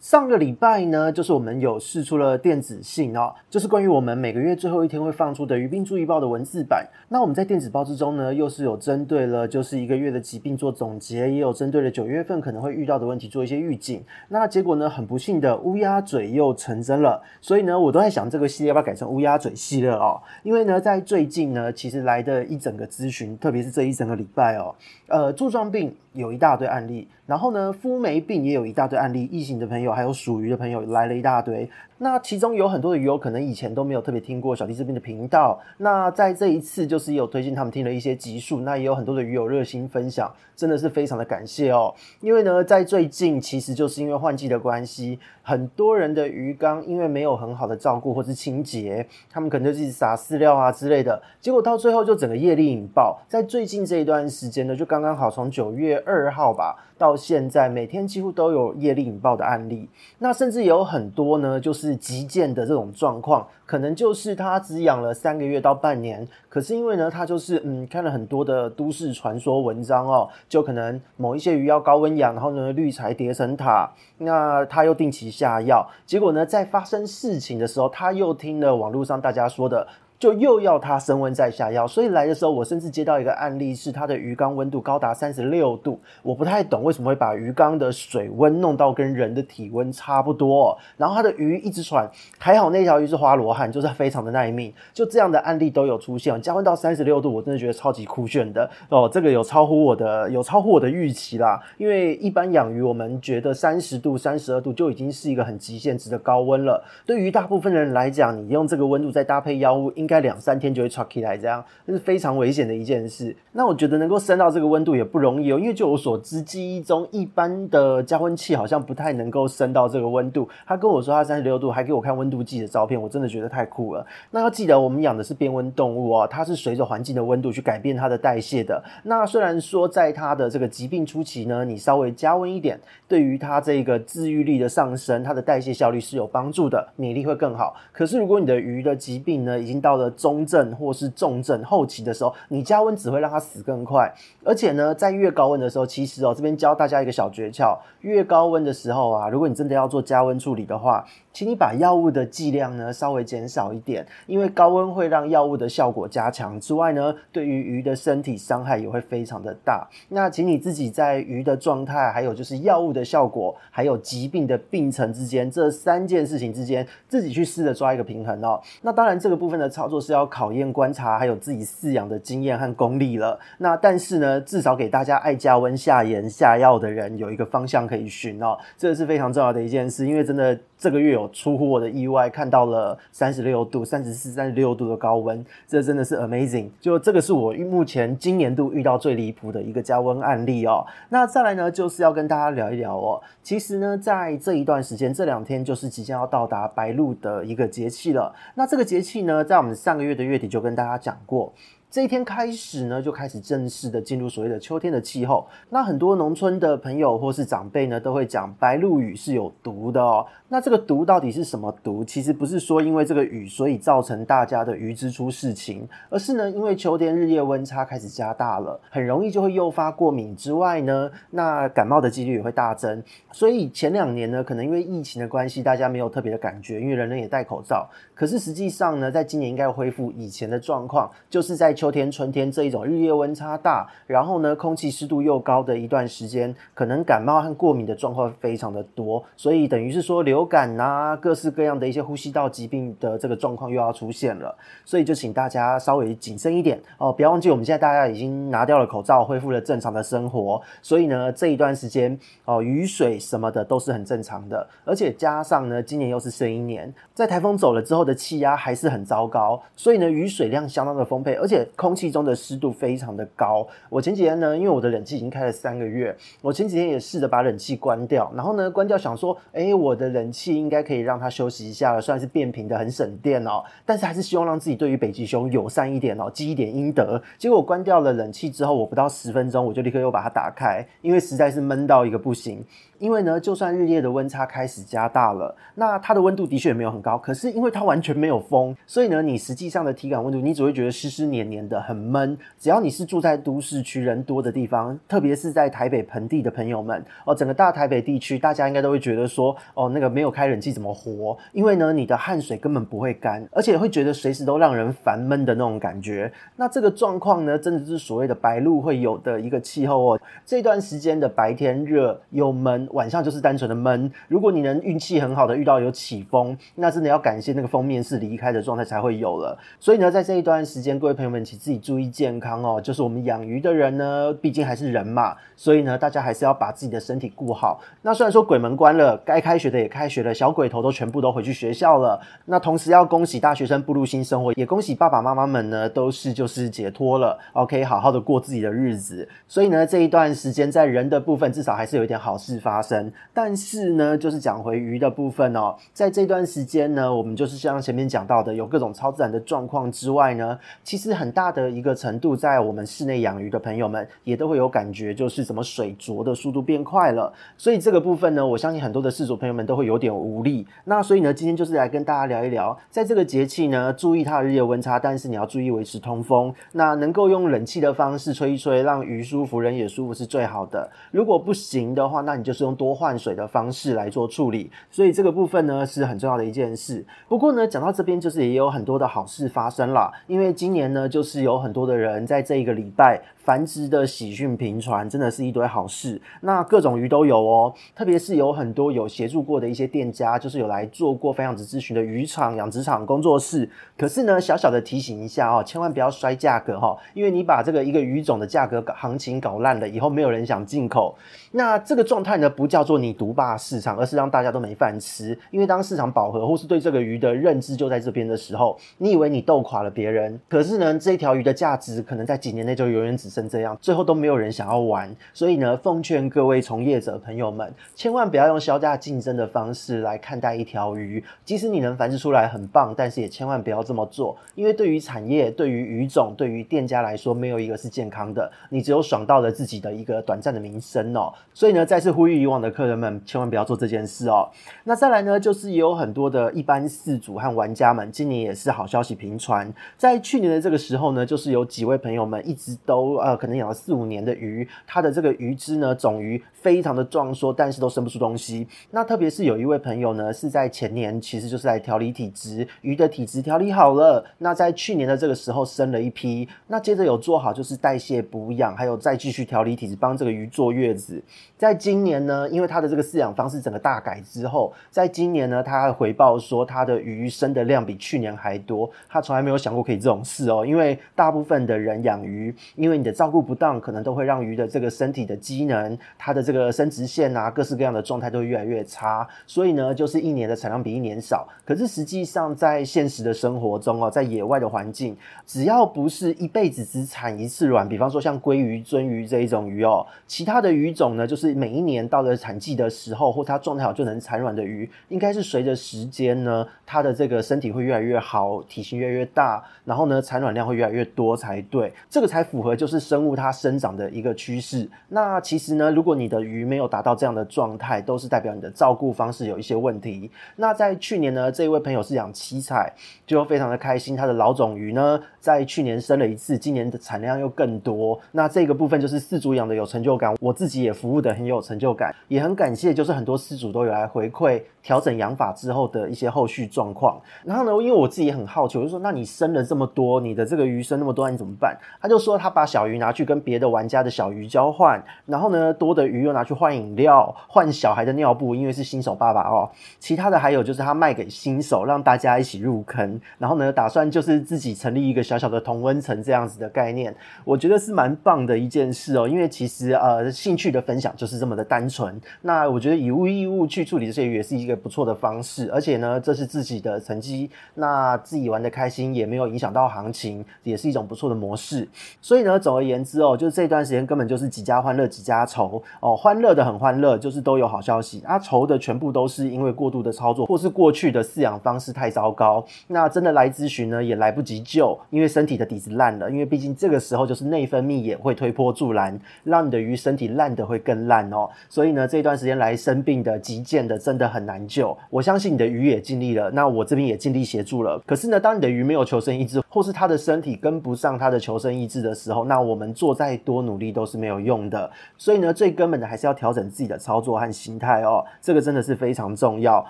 上个礼拜呢，就是我们有试出了电子信哦，就是关于我们每个月最后一天会放出的鱼病注意报的文字版。那我们在电子报之中呢，又是有针对了就是一个月的疾病做总结，也有针对了九月份可能会遇到的问题做一些预警。那结果呢，很不幸的乌鸦嘴又成真了，所以呢，我都在想这个系列要不要改成乌鸦嘴系列哦？因为呢，在最近呢，其实来的一整个咨询，特别是这一整个礼拜哦，呃，柱状病有一大堆案例。然后呢，肤霉病也有一大堆案例，异型的朋友还有属鱼的朋友来了一大堆。那其中有很多的鱼友可能以前都没有特别听过小弟这边的频道。那在这一次就是有推荐他们听了一些集数，那也有很多的鱼友热心分享，真的是非常的感谢哦。因为呢，在最近其实就是因为换季的关系，很多人的鱼缸因为没有很好的照顾或是清洁，他们可能就一直撒饲料啊之类的，结果到最后就整个业力引爆。在最近这一段时间呢，就刚刚好从九月二号吧到现在，每天几乎都有业力引爆的案例。那甚至有很多呢，就是。急件的这种状况，可能就是他只养了三个月到半年，可是因为呢，他就是嗯看了很多的都市传说文章哦，就可能某一些鱼要高温养，然后呢滤材叠成塔，那他又定期下药，结果呢在发生事情的时候，他又听了网络上大家说的。就又要它升温再下药，所以来的时候我甚至接到一个案例，是它的鱼缸温度高达三十六度，我不太懂为什么会把鱼缸的水温弄到跟人的体温差不多，然后它的鱼一直喘，还好那条鱼是花罗汉，就是非常的耐命，就这样的案例都有出现，加温到三十六度，我真的觉得超级酷炫的。哦，这个有超乎我的有超乎我的预期啦，因为一般养鱼我们觉得三十度、三十二度就已经是一个很极限值的高温了，对于大部分人来讲，你用这个温度再搭配药物，应该两三天就会 chuck 起来，这样这是非常危险的一件事。那我觉得能够升到这个温度也不容易哦，因为就我所知，记忆中一般的加温器好像不太能够升到这个温度。他跟我说他三十六度，还给我看温度计的照片，我真的觉得太酷了。那要记得，我们养的是变温动物哦，它是随着环境的温度去改变它的代谢的。那虽然说在它的这个疾病初期呢，你稍微加温一点，对于它这个治愈力的上升，它的代谢效率是有帮助的，免疫力会更好。可是如果你的鱼的疾病呢，已经到中症或是重症后期的时候，你加温只会让它死更快。而且呢，在越高温的时候，其实哦，这边教大家一个小诀窍：越高温的时候啊，如果你真的要做加温处理的话，请你把药物的剂量呢稍微减少一点，因为高温会让药物的效果加强之外呢，对于鱼的身体伤害也会非常的大。那请你自己在鱼的状态，还有就是药物的效果，还有疾病的病程之间这三件事情之间，自己去试着抓一个平衡哦。那当然，这个部分的操作是要考验观察，还有自己饲养的经验和功力了。那但是呢，至少给大家爱加温下盐下药的人有一个方向可以寻哦，这是非常重要的一件事，因为真的这个月出乎我的意外，看到了三十六度、三十四、三十六度的高温，这真的是 amazing。就这个是我目前今年度遇到最离谱的一个加温案例哦。那再来呢，就是要跟大家聊一聊哦。其实呢，在这一段时间，这两天就是即将要到达白露的一个节气了。那这个节气呢，在我们上个月的月底就跟大家讲过。这一天开始呢，就开始正式的进入所谓的秋天的气候。那很多农村的朋友或是长辈呢，都会讲白露雨是有毒的哦。那这个毒到底是什么毒？其实不是说因为这个雨，所以造成大家的鱼只出事情，而是呢，因为秋天日夜温差开始加大了，很容易就会诱发过敏之外呢，那感冒的几率也会大增。所以前两年呢，可能因为疫情的关系，大家没有特别的感觉，因为人人也戴口罩。可是实际上呢，在今年应该要恢复以前的状况，就是在秋天、春天这一种日夜温差大，然后呢，空气湿度又高的一段时间，可能感冒和过敏的状况非常的多，所以等于是说流感啊，各式各样的一些呼吸道疾病的这个状况又要出现了，所以就请大家稍微谨慎一点哦，不要忘记我们现在大家已经拿掉了口罩，恢复了正常的生活，所以呢，这一段时间哦，雨水什么的都是很正常的，而且加上呢，今年又是圣婴年，在台风走了之后的气压还是很糟糕，所以呢，雨水量相当的丰沛，而且空气中的湿度非常的高。我前几天呢，因为我的冷气已经开了三个月，我前几天也试着把冷气关掉，然后呢，关掉想说，哎，我的冷气应该可以让它休息一下了，算是变频的，很省电哦。但是还是希望让自己对于北极熊友善一点哦，积一点阴德。结果关掉了冷气之后，我不到十分钟，我就立刻又把它打开，因为实在是闷到一个不行。因为呢，就算日夜的温差开始加大了，那它的温度的确也没有很高。可是因为它完全没有风，所以呢，你实际上的体感温度，你只会觉得湿湿黏黏的，很闷。只要你是住在都市区人多的地方，特别是在台北盆地的朋友们哦，整个大台北地区，大家应该都会觉得说，哦，那个没有开冷气怎么活？因为呢，你的汗水根本不会干，而且会觉得随时都让人烦闷的那种感觉。那这个状况呢，真的是所谓的白鹭会有的一个气候哦。这段时间的白天热又闷。晚上就是单纯的闷。如果你能运气很好的遇到有起风，那真的要感谢那个封面是离开的状态才会有了。所以呢，在这一段时间，各位朋友们自己注意健康哦。就是我们养鱼的人呢，毕竟还是人嘛，所以呢，大家还是要把自己的身体顾好。那虽然说鬼门关了，该开学的也开学了，小鬼头都全部都回去学校了。那同时要恭喜大学生步入新生活，也恭喜爸爸妈妈们呢，都是就是解脱了，OK，好好的过自己的日子。所以呢，这一段时间在人的部分，至少还是有一点好事发。生，但是呢，就是讲回鱼的部分哦，在这段时间呢，我们就是像前面讲到的，有各种超自然的状况之外呢，其实很大的一个程度，在我们室内养鱼的朋友们也都会有感觉，就是怎么水浊的速度变快了。所以这个部分呢，我相信很多的饲主朋友们都会有点无力。那所以呢，今天就是来跟大家聊一聊，在这个节气呢，注意它的日夜温差，但是你要注意维持通风。那能够用冷气的方式吹一吹，让鱼舒服，人也舒服是最好的。如果不行的话，那你就是用。多换水的方式来做处理，所以这个部分呢是很重要的一件事。不过呢，讲到这边就是也有很多的好事发生啦，因为今年呢就就是有很多的人在这一个礼拜。繁殖的喜讯频传，真的是一堆好事。那各种鱼都有哦，特别是有很多有协助过的一些店家，就是有来做过非常子咨询的渔场、养殖场工作室。可是呢，小小的提醒一下哦，千万不要摔价格哈，因为你把这个一个鱼种的价格行情搞烂了，以后没有人想进口。那这个状态呢，不叫做你独霸市场，而是让大家都没饭吃。因为当市场饱和，或是对这个鱼的认知就在这边的时候，你以为你斗垮了别人，可是呢，这条鱼的价值可能在几年内就永远只剩。这样最后都没有人想要玩，所以呢，奉劝各位从业者朋友们，千万不要用削价竞争的方式来看待一条鱼。即使你能繁殖出来很棒，但是也千万不要这么做，因为对于产业、对于鱼种、对于店家来说，没有一个是健康的。你只有爽到了自己的一个短暂的名声哦。所以呢，再次呼吁以往的客人们，千万不要做这件事哦。那再来呢，就是也有很多的一般饲主和玩家们，今年也是好消息频传。在去年的这个时候后呢，就是有几位朋友们一直都呃。可能养了四五年的鱼，它的这个鱼只呢，种鱼非常的壮硕，但是都生不出东西。那特别是有一位朋友呢，是在前年其实就是来调理体质，鱼的体质调理好了。那在去年的这个时候生了一批，那接着有做好就是代谢补养，还有再继续调理体质，帮这个鱼坐月子。在今年呢，因为它的这个饲养方式整个大改之后，在今年呢，他还回报说他的鱼生的量比去年还多。他从来没有想过可以这种事哦，因为大部分的人养鱼，因为你的照顾。不当可能都会让鱼的这个身体的机能，它的这个生殖腺啊，各式各样的状态都会越来越差。所以呢，就是一年的产量比一年少。可是实际上在现实的生活中哦，在野外的环境，只要不是一辈子只产一次卵，比方说像鲑鱼、鳟鱼这一种鱼哦，其他的鱼种呢，就是每一年到了产季的时候，或它状态好就能产卵的鱼，应该是随着时间呢，它的这个身体会越来越好，体型越来越大，然后呢，产卵量会越来越多才对。这个才符合就是生物。它生长的一个趋势。那其实呢，如果你的鱼没有达到这样的状态，都是代表你的照顾方式有一些问题。那在去年呢，这一位朋友是养七彩，就非常的开心。他的老种鱼呢，在去年生了一次，今年的产量又更多。那这个部分就是饲主养的有成就感，我自己也服务的很有成就感，也很感谢，就是很多饲主都有来回馈调整养法之后的一些后续状况。然后呢，因为我自己很好奇，我就说，那你生了这么多，你的这个鱼生那么多，你怎么办？他就说他把小鱼拿去。去跟别的玩家的小鱼交换，然后呢，多的鱼又拿去换饮料、换小孩的尿布，因为是新手爸爸哦。其他的还有就是他卖给新手，让大家一起入坑。然后呢，打算就是自己成立一个小小的同温层这样子的概念，我觉得是蛮棒的一件事哦。因为其实呃，兴趣的分享就是这么的单纯。那我觉得以物易物去处理这些鱼也是一个不错的方式，而且呢，这是自己的成绩，那自己玩得开心也没有影响到行情，也是一种不错的模式。所以呢，总而言之哦，就是这段时间根本就是几家欢乐几家愁哦，欢乐的很欢乐，就是都有好消息啊，愁的全部都是因为过度的操作，或是过去的饲养方式太糟糕。那真的来咨询呢，也来不及救，因为身体的底子烂了，因为毕竟这个时候就是内分泌也会推波助澜，让你的鱼身体烂的会更烂哦。所以呢，这段时间来生病的、急件的，真的很难救。我相信你的鱼也尽力了，那我这边也尽力协助了。可是呢，当你的鱼没有求生意志，或是他的身体跟不上他的求生意志的时候，那我们做再多努力都是没有用的。所以呢，最根本的还是要调整自己的操作和心态哦，这个真的是非常重要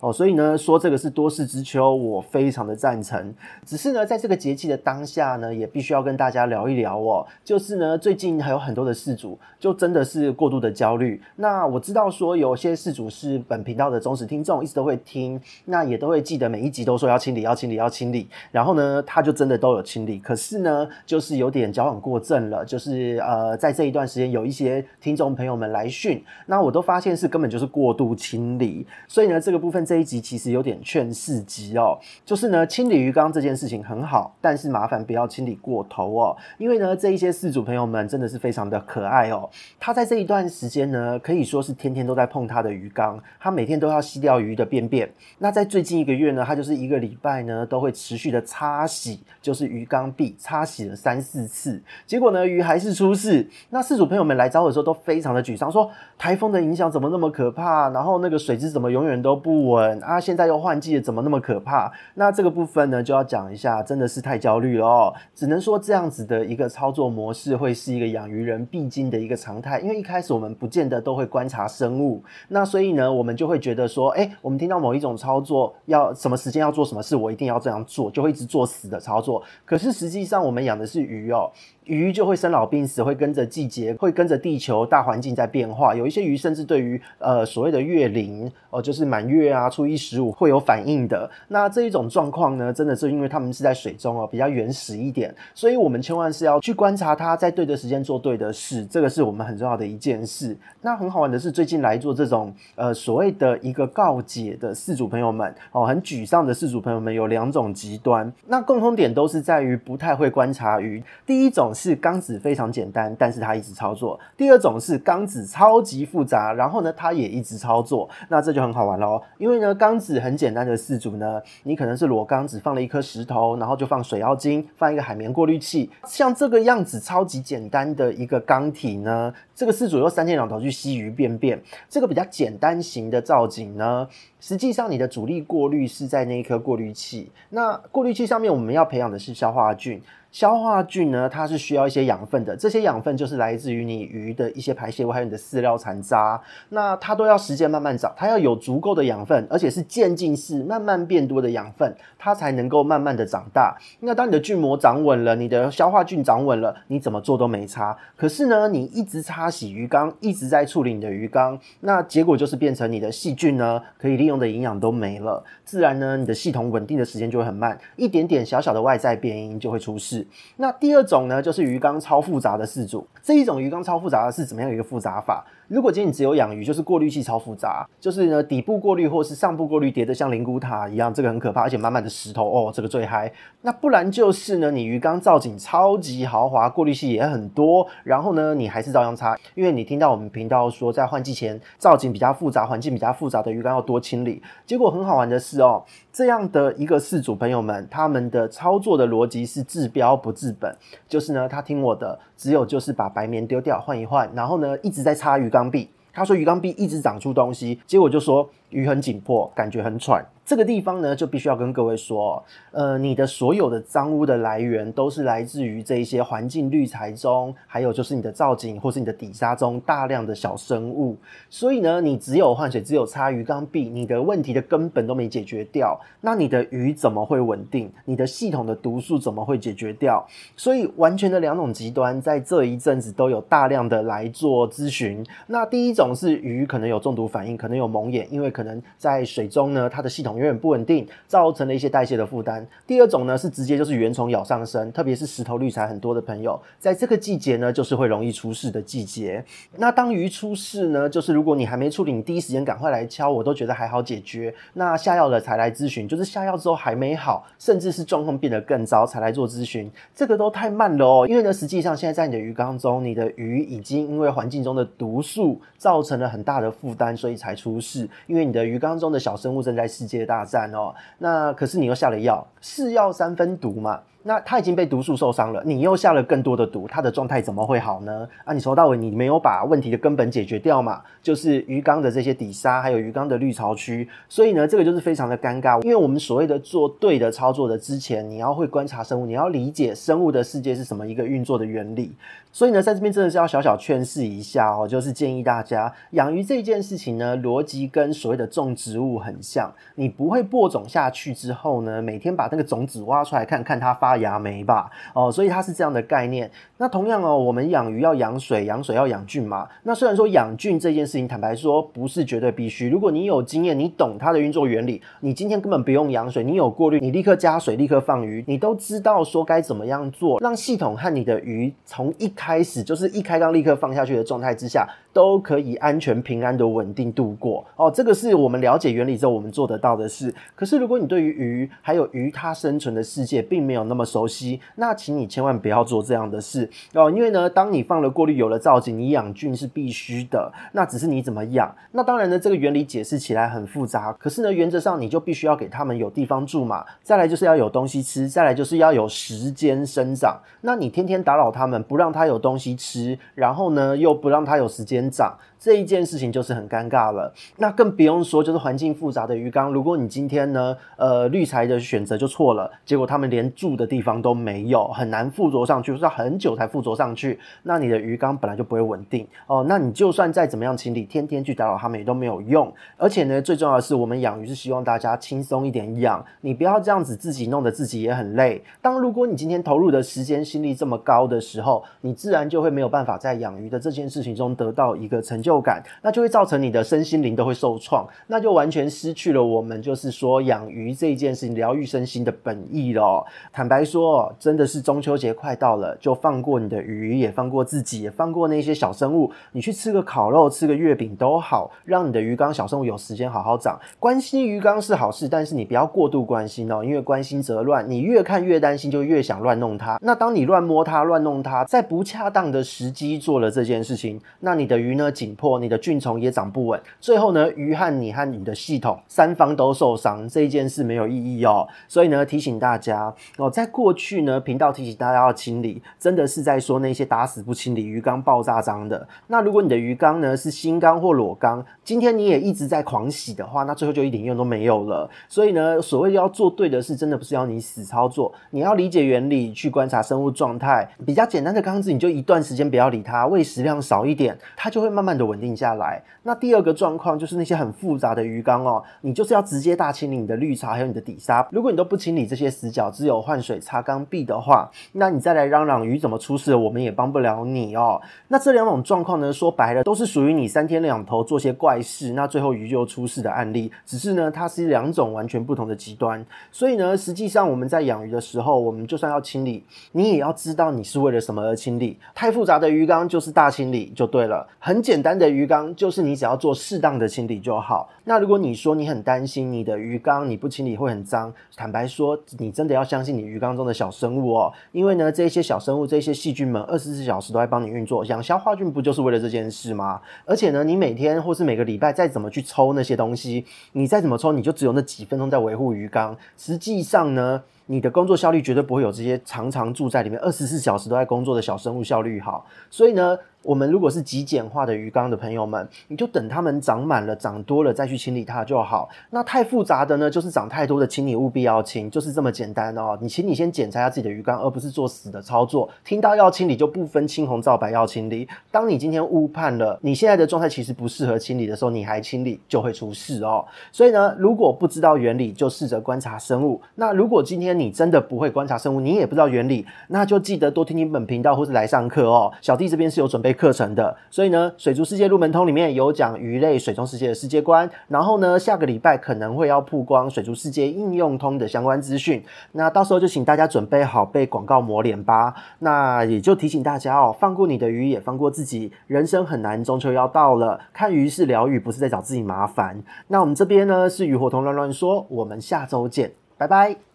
哦。所以呢，说这个是多事之秋，我非常的赞成。只是呢，在这个节气的当下呢，也必须要跟大家聊一聊哦。就是呢，最近还有很多的事主，就真的是过度的焦虑。那我知道说有些事主是本频道的忠实听众，一直都会听，那也都会记得每一集都说要清理，要清理，要清理。然后呢，他就真的都有清理。可是呢，就是有点矫枉过正了。就是呃，在这一段时间，有一些听众朋友们来讯，那我都发现是根本就是过度清理。所以呢，这个部分这一集其实有点劝世集哦。就是呢，清理鱼缸这件事情很好，但是麻烦不要清理过头哦。因为呢，这一些事主朋友们真的是非常的可爱哦。他在这一段时间呢，可以说是天天都在碰他的鱼缸，他每天都要吸掉鱼的便便。那在最近一个月呢，他就是一个礼拜呢都会持续的擦洗，就是鱼缸壁擦洗了三四次，结果呢，鱼还是出事。那饲主朋友们来找我的时候都非常的沮丧，说台风的影响怎么那么可怕？然后那个水质怎么永远都不稳啊？现在又换季了，怎么那么可怕？那这个部分呢，就要讲一下，真的是太焦虑了哦。只能说这样子的一个操作模式会是一个养鱼人必经的一个常态，因为一开始我们不见得都会观察生物，那所以呢，我们就会觉得说，哎，我们听到某一种操作要什么时间要做什么事，我一定要这样做，就会一直做死的操作。可是实际上，我们养的是鱼哦。鱼就会生老病死，会跟着季节，会跟着地球大环境在变化。有一些鱼甚至对于呃所谓的月龄哦、就是满月啊、初一十五会有反应的。那这一种状况呢，真的是因为它们是在水中哦，比较原始一点，所以我们千万是要去观察它，在对的时间做对的事，这个是我们很重要的一件事。那很好玩的是，最近来做这种呃所谓的一个告解的饲主朋友们哦，很沮丧的饲主朋友们有两种极端，那共通点都是在于不太会观察鱼。第一种。是缸子非常简单，但是它一直操作。第二种是缸子超级复杂，然后呢，它也一直操作。那这就很好玩喽，因为呢，缸子很简单的四组呢，你可能是裸缸子放了一颗石头，然后就放水妖精，放一个海绵过滤器，像这个样子超级简单的一个缸体呢，这个四组又三天两头去吸鱼便便，这个比较简单型的造景呢，实际上你的主力过滤是在那一颗过滤器。那过滤器上面我们要培养的是消化菌。消化菌呢，它是需要一些养分的，这些养分就是来自于你鱼的一些排泄物，还有你的饲料残渣。那它都要时间慢慢长，它要有足够的养分，而且是渐进式慢慢变多的养分，它才能够慢慢的长大。那当你的菌膜长稳了，你的消化菌长稳了，你怎么做都没差。可是呢，你一直擦洗鱼缸，一直在处理你的鱼缸，那结果就是变成你的细菌呢，可以利用的营养都没了，自然呢，你的系统稳定的时间就会很慢，一点点小小的外在变因就会出事。那第二种呢，就是鱼缸超复杂的饲主。这一种鱼缸超复杂的是怎么样一个复杂法？如果今天你只有养鱼，就是过滤器超复杂，就是呢底部过滤或是上部过滤叠的像灵骨塔一样，这个很可怕，而且满满的石头哦，这个最嗨。那不然就是呢，你鱼缸造景超级豪华，过滤器也很多，然后呢你还是照样擦，因为你听到我们频道说，在换季前造景比较复杂、环境比较复杂的鱼缸要多清理。结果很好玩的是哦，这样的一个饲主朋友们，他们的操作的逻辑是治标不治本，就是呢他听我的，只有就是把白棉丢掉换一换，然后呢一直在擦鱼缸。缸壁，他说鱼缸壁一直长出东西，结果就说鱼很紧迫，感觉很喘。这个地方呢，就必须要跟各位说，呃，你的所有的脏污的来源都是来自于这一些环境滤材中，还有就是你的造景或是你的底沙中大量的小生物。所以呢，你只有换水，只有擦鱼缸壁，你的问题的根本都没解决掉，那你的鱼怎么会稳定？你的系统的毒素怎么会解决掉？所以完全的两种极端，在这一阵子都有大量的来做咨询。那第一种是鱼可能有中毒反应，可能有蒙眼，因为可能在水中呢，它的系统永远不稳定，造成了一些代谢的负担。第二种呢，是直接就是原虫咬上身，特别是石头绿材很多的朋友，在这个季节呢，就是会容易出事的季节。那当鱼出事呢，就是如果你还没处理，你第一时间赶快来敲，我都觉得还好解决。那下药了才来咨询，就是下药之后还没好，甚至是状况变得更糟才来做咨询，这个都太慢了哦。因为呢，实际上现在在你的鱼缸中，你的鱼已经因为环境中的毒素造成了很大的负担，所以才出事。因为你的鱼缸中的小生物正在世界大战哦，那可是你又下了药，是药三分毒嘛。那它已经被毒素受伤了，你又下了更多的毒，它的状态怎么会好呢？啊，你从头到尾你没有把问题的根本解决掉嘛，就是鱼缸的这些底沙，还有鱼缸的滤槽区，所以呢，这个就是非常的尴尬。因为我们所谓的做对的操作的之前，你要会观察生物，你要理解生物的世界是什么一个运作的原理。所以呢，在这边真的是要小小劝示一下哦，就是建议大家养鱼这件事情呢，逻辑跟所谓的种植物很像，你不会播种下去之后呢，每天把那个种子挖出来看看它发。发芽没吧？哦，所以它是这样的概念。那同样哦，我们养鱼要养水，养水要养菌嘛。那虽然说养菌这件事情，坦白说不是绝对必须。如果你有经验，你懂它的运作原理，你今天根本不用养水，你有过滤，你立刻加水，立刻放鱼，你都知道说该怎么样做，让系统和你的鱼从一开始就是一开缸立刻放下去的状态之下，都可以安全平安的稳定度过。哦，这个是我们了解原理之后我们做得到的事。可是如果你对于鱼还有鱼它生存的世界并没有那么熟悉，那请你千万不要做这样的事哦，因为呢，当你放了过滤，有了造景，你养菌是必须的，那只是你怎么养。那当然呢，这个原理解释起来很复杂，可是呢，原则上你就必须要给他们有地方住嘛，再来就是要有东西吃，再来就是要有时间生长。那你天天打扰他们，不让他有东西吃，然后呢，又不让他有时间长。这一件事情就是很尴尬了，那更不用说就是环境复杂的鱼缸。如果你今天呢，呃，滤材的选择就错了，结果他们连住的地方都没有，很难附着上去，就是要很久才附着上去。那你的鱼缸本来就不会稳定哦。那你就算再怎么样清理，天天去打扰他们也都没有用。而且呢，最重要的是，我们养鱼是希望大家轻松一点养，你不要这样子自己弄得自己也很累。当如果你今天投入的时间心力这么高的时候，你自然就会没有办法在养鱼的这件事情中得到一个成就。就感，那就会造成你的身心灵都会受创，那就完全失去了我们就是说养鱼这一件事情疗愈身心的本意了。坦白来说，真的是中秋节快到了，就放过你的鱼，也放过自己，也放过那些小生物。你去吃个烤肉，吃个月饼都好，让你的鱼缸小生物有时间好好长。关心鱼缸是好事，但是你不要过度关心哦，因为关心则乱，你越看越担心，就越想乱弄它。那当你乱摸它、乱弄它，在不恰当的时机做了这件事情，那你的鱼呢，紧迫你的菌虫也长不稳，最后呢，鱼和你和你的系统三方都受伤，这一件事没有意义哦。所以呢，提醒大家哦，在过去呢，频道提醒大家要清理，真的是在说那些打死不清理鱼缸爆炸脏的。那如果你的鱼缸呢是新缸或裸缸，今天你也一直在狂洗的话，那最后就一点用都没有了。所以呢，所谓要做对的事，真的不是要你死操作，你要理解原理，去观察生物状态。比较简单的缸子，你就一段时间不要理它，喂食量少一点，它就会慢慢的稳定下来。那第二个状况就是那些很复杂的鱼缸哦，你就是要直接大清理你的滤槽还有你的底沙。如果你都不清理这些死角，只有换水擦缸壁的话，那你再来嚷嚷鱼怎么出事，我们也帮不了你哦。那这两种状况呢，说白了都是属于你三天两头做些怪事，那最后鱼就出事的案例。只是呢，它是两种完全不同的极端。所以呢，实际上我们在养鱼的时候，我们就算要清理，你也要知道你是为了什么而清理。太复杂的鱼缸就是大清理就对了，很简单的鱼缸。就是你只要做适当的清理就好。那如果你说你很担心你的鱼缸你不清理会很脏，坦白说，你真的要相信你鱼缸当中的小生物哦，因为呢，这些小生物、这些细菌们，二十四小时都在帮你运作。养消化菌不就是为了这件事吗？而且呢，你每天或是每个礼拜再怎么去抽那些东西，你再怎么抽，你就只有那几分钟在维护鱼缸。实际上呢，你的工作效率绝对不会有这些常常住在里面二十四小时都在工作的小生物效率好。所以呢，我们如果是极简化的鱼缸的朋友们，你就等它们长满了、长多了再去清理它就好。那太复杂的呢，就是长太多的清理务必要清，就是这么简单哦。你请你先检查一下自己的鱼缸，而不是做死的操作。听到要清理就不分青红皂白要清理。当你今天误判了，你现在的状态其实不适合清理的时候，你还清理就会出事哦。所以呢，如果不知道原理，就试着观察生物。那如果今天你真的不会观察生物，你也不知道原理，那就记得多听听本频道或是来上课哦。小弟这边是有准备课程的。所以呢，水族世界入门通里面有讲鱼类水中世界的世界观，然后呢，下个礼拜可能会要曝光水族世界应用通的相关资讯。那到时候就请大家准备好被广告抹脸吧。那也就提醒大家哦，放过你的鱼，也放过自己。人生很难，中秋要到了，看鱼是疗愈，不是在找自己麻烦。那我们这边呢是鱼活通乱乱说，我们下周见，拜拜。